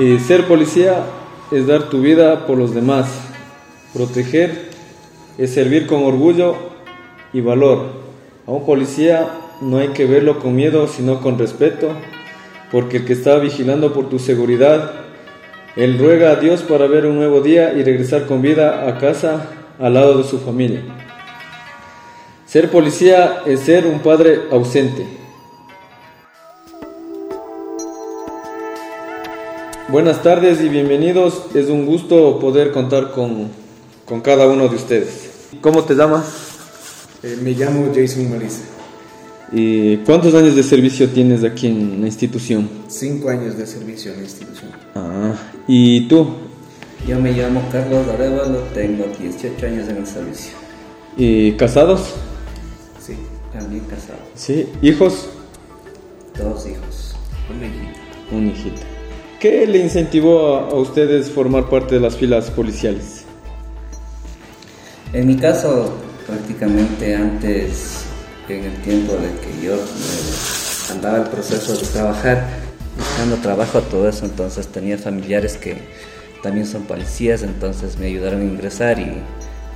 Eh, ser policía es dar tu vida por los demás. Proteger es servir con orgullo y valor. A un policía no hay que verlo con miedo, sino con respeto, porque el que está vigilando por tu seguridad, él ruega a Dios para ver un nuevo día y regresar con vida a casa al lado de su familia. Ser policía es ser un padre ausente. Buenas tardes y bienvenidos. Es un gusto poder contar con, con cada uno de ustedes. ¿Cómo te llamas? Eh, me llamo Jason Marisa. ¿Y cuántos años de servicio tienes aquí en la institución? Cinco años de servicio en la institución. Ah, ¿y tú? Yo me llamo Carlos Arevalo, tengo 18 años en el servicio. ¿Y casados? Sí, también casado. Sí, ¿hijos? Dos hijos, una hijita. Un hijito. ¿Qué le incentivó a, a ustedes formar parte de las filas policiales? En mi caso, prácticamente antes, en el tiempo de que yo eh, andaba el proceso de trabajar, buscando trabajo, todo eso, entonces tenía familiares que también son policías, entonces me ayudaron a ingresar y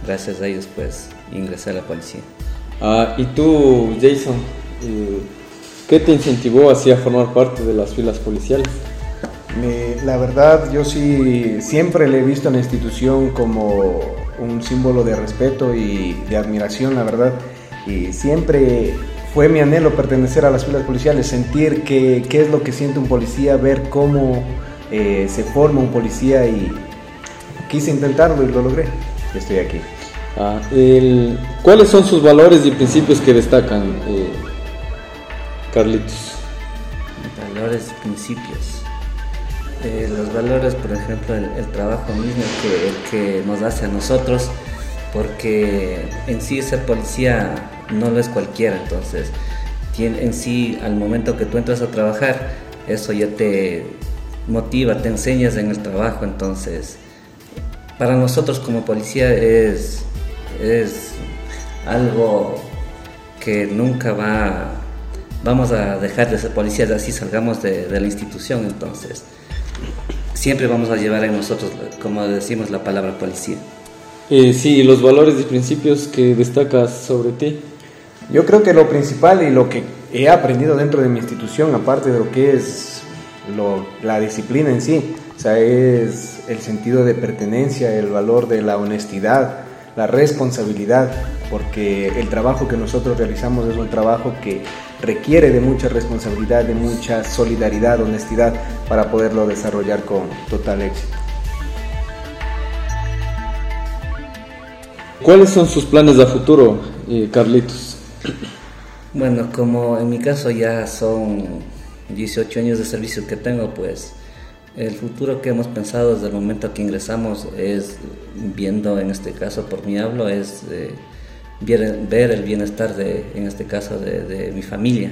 gracias a ellos pues ingresé a la policía. Ah, ¿Y tú, Jason? eh, ¿Qué te incentivó así a formar parte de las filas policiales? Me- la verdad, yo sí siempre le he visto a la institución como un símbolo de respeto y de admiración, la verdad. Y siempre fue mi anhelo pertenecer a las filas policiales, sentir que- qué es lo que siente un policía, ver cómo eh, se forma un policía y quise intentarlo y lo logré. Estoy aquí. Ah, el- ¿Cuáles son sus valores y principios que destacan, eh, Carlitos? Valores y principios. Eh, los valores, por ejemplo, el, trabajo mismo que, el que nos hace a nosotros, porque en sí ser policía no lo es cualquiera, entonces en sí al momento que tú entras a trabajar, eso ya te motiva, te enseñas en el trabajo, entonces para nosotros como policía es, es algo que nunca va, vamos a dejar de ser policías, así salgamos de, de la institución, entonces siempre vamos a llevar en nosotros, como decimos, la palabra policía. Eh, sí, los valores y principios que destacas sobre ti. Yo creo que lo principal y lo que he aprendido dentro de mi institución, aparte de lo que es lo- la disciplina en sí, o sea, es el sentido de pertenencia, el valor de la honestidad, la responsabilidad, porque el trabajo que nosotros realizamos es un trabajo que requiere de mucha responsabilidad, de mucha solidaridad, honestidad, para poderlo desarrollar con total éxito. ¿Cuáles son sus planes a futuro, eh, Carlitos? Bueno, como en mi caso ya son 18 años de servicio que tengo, pues el futuro que hemos pensado desde el momento que ingresamos es, viendo en este caso por mí hablo, es eh, ver, el bienestar de, en este caso, de, de mi familia.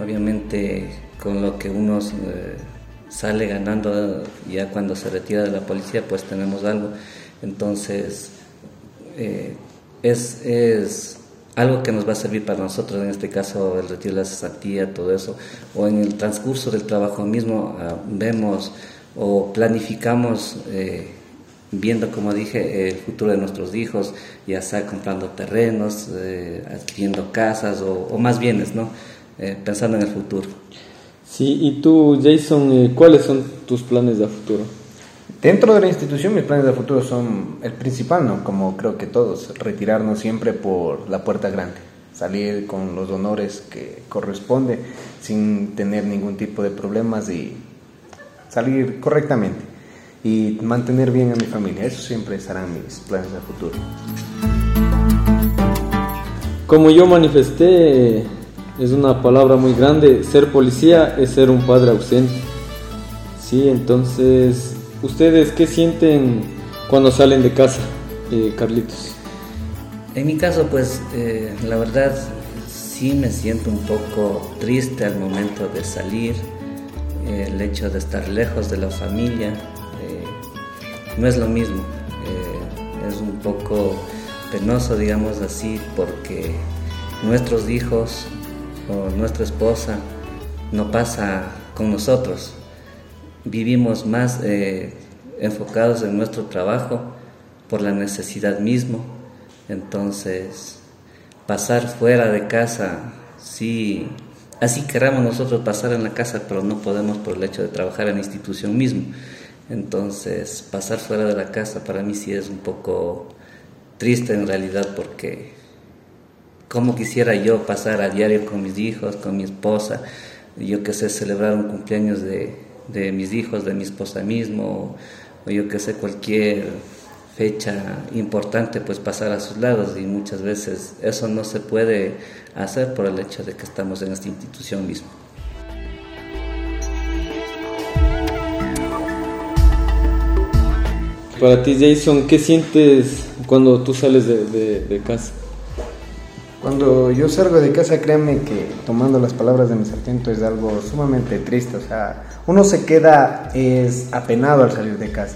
Obviamente con lo que uno eh, sale ganando ya cuando se retira de la policía, pues tenemos algo. Entonces, eh, es, es algo que nos va a servir para nosotros, en este caso el retiro de la cesantía, todo eso, o en el transcurso del trabajo mismo ah, vemos o planificamos, eh, viendo, como dije, el futuro de nuestros hijos, ya sea comprando terrenos, eh, adquiriendo casas o, más bienes, ¿no? Eh, pensando en el futuro. Sí, y tú, Jason, eh, ¿cuáles son tus planes de futuro? Dentro de la institución mis planes de futuro son el principal, ¿no? Como creo que todos, retirarnos siempre por la puerta grande, salir con los honores que corresponde sin tener ningún tipo de problemas y salir correctamente y mantener bien a mi familia. Eso siempre serán mis planes de futuro. Como yo manifesté, es una palabra muy grande, ser policía es ser un padre ausente. Sí, entonces, ¿ustedes qué sienten cuando salen de casa, eh, Carlitos? En mi caso, pues eh, la verdad sí me siento un poco triste al momento de salir, el hecho de estar lejos de la familia, eh, no es lo mismo, es un poco penoso, digamos así, porque nuestros hijos o nuestra esposa no pasa con nosotros. Vivimos más eh, enfocados en nuestro trabajo por la necesidad mismo. Entonces, pasar fuera de casa, sí, así queramos nosotros pasar en la casa, pero no podemos por el hecho de trabajar en la institución mismo. Entonces, pasar fuera de la casa para mí sí es un poco triste en realidad porque como quisiera yo pasar a diario con mis hijos, con mi esposa, yo que sé, celebrar un cumpleaños de, de mis hijos, de mi esposa mismo, o yo que sé, cualquier fecha importante, pues pasar a sus lados y muchas veces eso no se puede hacer por el hecho de que estamos en esta institución misma. Para ti, Jason, ¿qué sientes cuando tú sales de, de casa? Cuando yo salgo de casa, créanme que tomando las palabras de mi sargento es algo sumamente triste. O sea, uno se queda es apenado al salir de casa.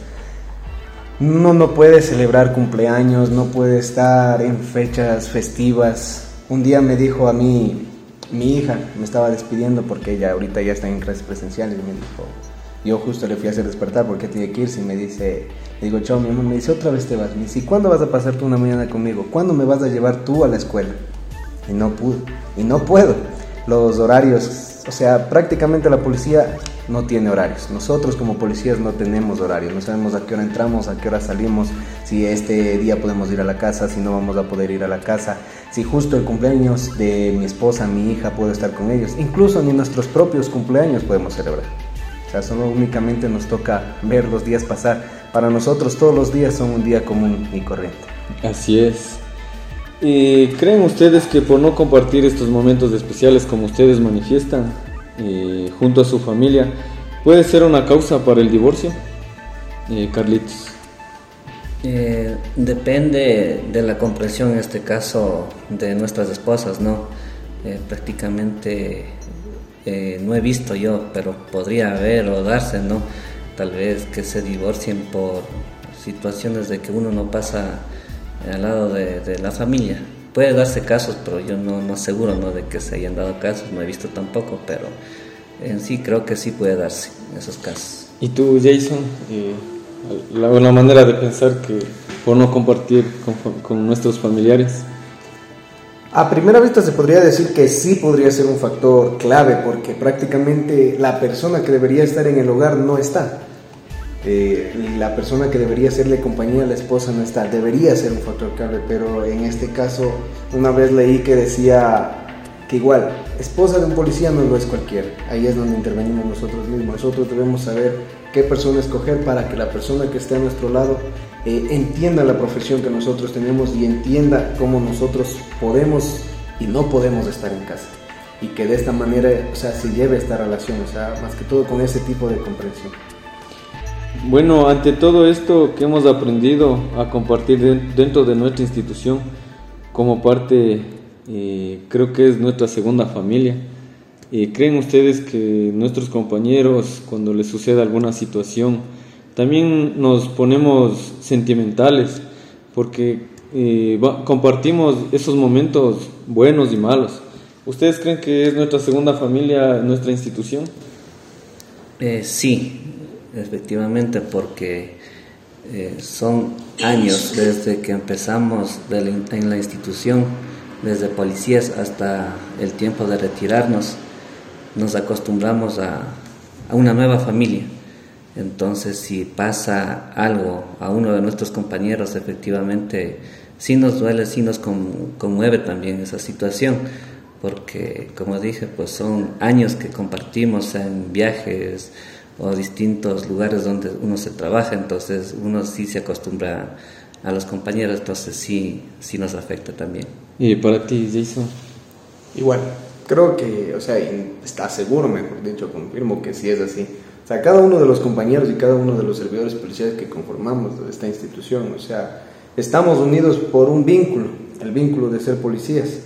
Uno no puede celebrar cumpleaños, no puede estar en fechas festivas. Un día me dijo a mí, mi hija me estaba despidiendo porque ella ahorita ya está en clases presenciales y me dijo, yo justo le fui a hacer despertar porque tiene que irse y me dice, le digo, chao, mi mamá me dice, otra vez te vas. Me dice, ¿cuándo vas a pasar tú una mañana conmigo? ¿Cuándo me vas a llevar tú a la escuela? Y no pude y no puedo. Los horarios, o sea, prácticamente la policía no tiene horarios. Nosotros como policías no tenemos horarios, no sabemos a qué hora entramos, a qué hora salimos, si este día podemos ir a la casa, si no vamos a poder ir a la casa, si justo el cumpleaños de mi esposa, mi hija, puedo estar con ellos. Incluso ni nuestros propios cumpleaños podemos celebrar. O sea, solo únicamente nos toca ver los días pasar. Para nosotros todos los días son un día común y corriente. Así es. ¿Y creen ustedes que por no compartir estos momentos especiales como ustedes manifiestan eh, junto a su familia puede ser una causa para el divorcio? Eh, Carlitos. Eh, depende de la comprensión en este caso de nuestras esposas, ¿no? prácticamente no he visto yo, pero podría haber o darse, ¿no? Tal vez que se divorcien por situaciones de que uno no pasa al lado de, la familia. Puede darse casos, pero yo no, no aseguro ¿no? de que se hayan dado casos, no he visto tampoco, pero en sí creo que sí puede darse esos casos. ¿Y tú, Jason? Eh, la, manera de pensar que por no compartir con, con nuestros familiares. A primera vista se podría decir que sí podría ser un factor clave porque prácticamente la persona que debería estar en el hogar no está. Eh, la persona que debería serle compañía a la esposa no está, debería ser un factor clave, pero en este caso una vez leí que decía que igual, esposa de un policía no lo es cualquiera, ahí es donde intervenimos nosotros mismos, nosotros debemos saber qué persona escoger para que la persona que esté a nuestro lado eh, entienda la profesión que nosotros tenemos y entienda cómo nosotros podemos y no podemos estar en casa. Y que de esta manera, o sea, se lleve esta relación, o sea, más que todo con ese tipo de comprensión. Bueno, ante todo esto que hemos aprendido a compartir dentro de nuestra institución, como parte, eh, creo que es nuestra segunda familia, eh, ¿creen ustedes que nuestros compañeros, cuando les suceda alguna situación, también nos ponemos sentimentales? Porque eh, compartimos esos momentos buenos y malos. ¿Ustedes creen que es nuestra segunda familia, nuestra institución? sí, efectivamente, porque eh, son años desde que empezamos en la institución, desde policías hasta el tiempo de retirarnos, nos acostumbramos a, una nueva familia. Entonces, si pasa algo a uno de nuestros compañeros, efectivamente, sí nos duele, sí nos conmueve también esa situación, porque, como dije, pues son años que compartimos en viajes, o distintos lugares donde uno se trabaja, entonces uno sí se acostumbra a los compañeros, entonces sí, sí nos afecta también. ¿Y para ti, Jason? Igual, creo que, o sea, está seguro, mejor dicho, confirmo que sí es así. O sea, cada uno de los compañeros y cada uno de los servidores policiales que conformamos esta institución, o sea, estamos unidos por un vínculo, el vínculo de ser policías.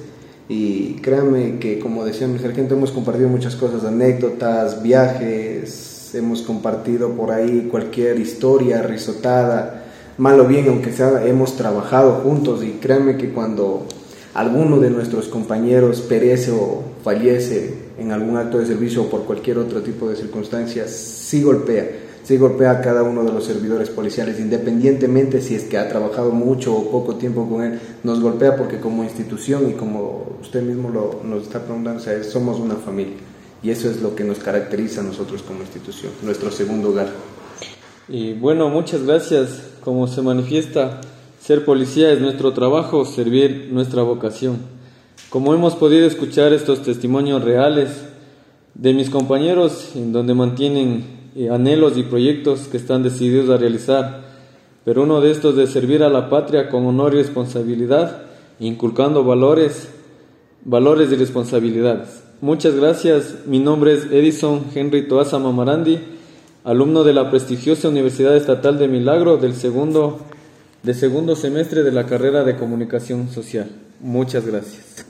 Y créanme que, como decía mi sargento, hemos compartido muchas cosas, anécdotas, viajes, hemos compartido por ahí cualquier historia risotada, mal o bien, aunque sea, hemos trabajado juntos. Y créanme que cuando alguno de nuestros compañeros perece o fallece en algún acto de servicio o por cualquier otro tipo de circunstancias, sí golpea, sí golpea a cada uno de los servidores policiales, independientemente si es que ha trabajado mucho o poco tiempo con él, nos golpea porque como institución y como usted mismo lo, nos está preguntando, somos una familia y eso es lo que nos caracteriza a nosotros como institución, nuestro segundo hogar. Y bueno, muchas gracias. Como se manifiesta, ser policía es nuestro trabajo, servir nuestra vocación. Como hemos podido escuchar estos testimonios reales de mis compañeros, en donde mantienen eh, anhelos y proyectos que están decididos a realizar, pero uno de estos de servir a la patria con honor y responsabilidad, inculcando valores, valores y responsabilidades. Muchas gracias. Mi nombre es Edison Henry Toasa Mamarandi alumno de la prestigiosa Universidad Estatal de Milagro del segundo, de segundo semestre de la carrera de Comunicación Social. Muchas gracias.